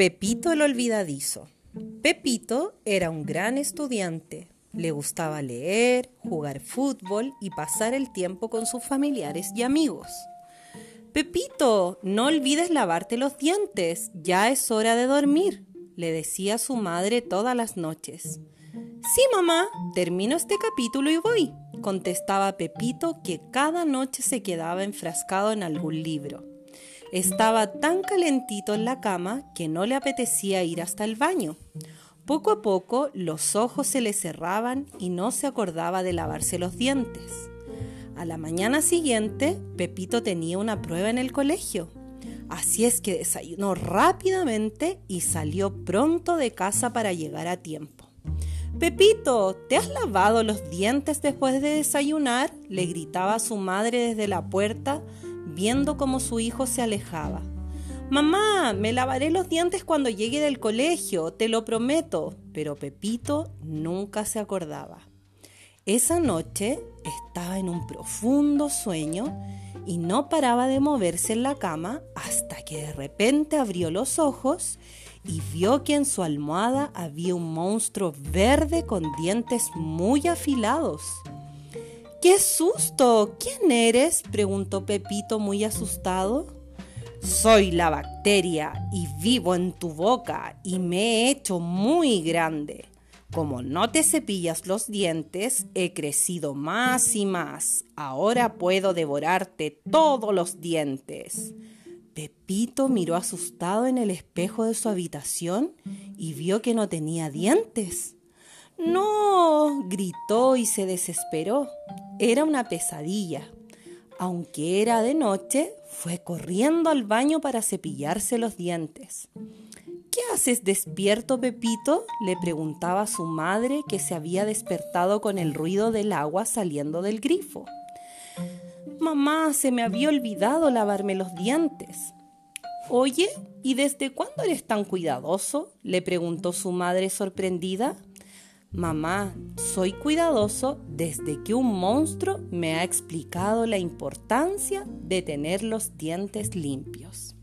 Pepito el Olvidadizo. Pepito era un gran estudiante. Le gustaba leer, jugar fútbol y pasar el tiempo con sus familiares y amigos. Pepito, no olvides lavarte los dientes, ya es hora de dormir, le decía su madre todas las noches. Sí, mamá, termino este capítulo y voy, contestaba Pepito que cada noche se quedaba enfrascado en algún libro. Estaba tan calentito en la cama que no le apetecía ir hasta el baño. Poco a poco los ojos se le cerraban y no se acordaba de lavarse los dientes. A la mañana siguiente, Pepito tenía una prueba en el colegio. Así es que desayunó rápidamente y salió pronto de casa para llegar a tiempo. Pepito, ¿te has lavado los dientes después de desayunar? le gritaba a su madre desde la puerta, viendo cómo su hijo se alejaba. Mamá, me lavaré los dientes cuando llegue del colegio, te lo prometo. Pero Pepito nunca se acordaba. Esa noche estaba en un profundo sueño y no paraba de moverse en la cama hasta que de repente abrió los ojos y vio que en su almohada había un monstruo verde con dientes muy afilados. ¡Qué susto! ¿Quién eres? preguntó Pepito muy asustado. Soy la bacteria y vivo en tu boca y me he hecho muy grande. Como no te cepillas los dientes, he crecido más y más. Ahora puedo devorarte todos los dientes. Pepito miró asustado en el espejo de su habitación y vio que no tenía dientes. No, gritó y se desesperó. Era una pesadilla. Aunque era de noche, fue corriendo al baño para cepillarse los dientes. ¿Qué haces despierto, Pepito? le preguntaba su madre que se había despertado con el ruido del agua saliendo del grifo. Mamá, se me había olvidado lavarme los dientes. Oye, ¿y desde cuándo eres tan cuidadoso? le preguntó su madre sorprendida. Mamá, soy cuidadoso desde que un monstruo me ha explicado la importancia de tener los dientes limpios.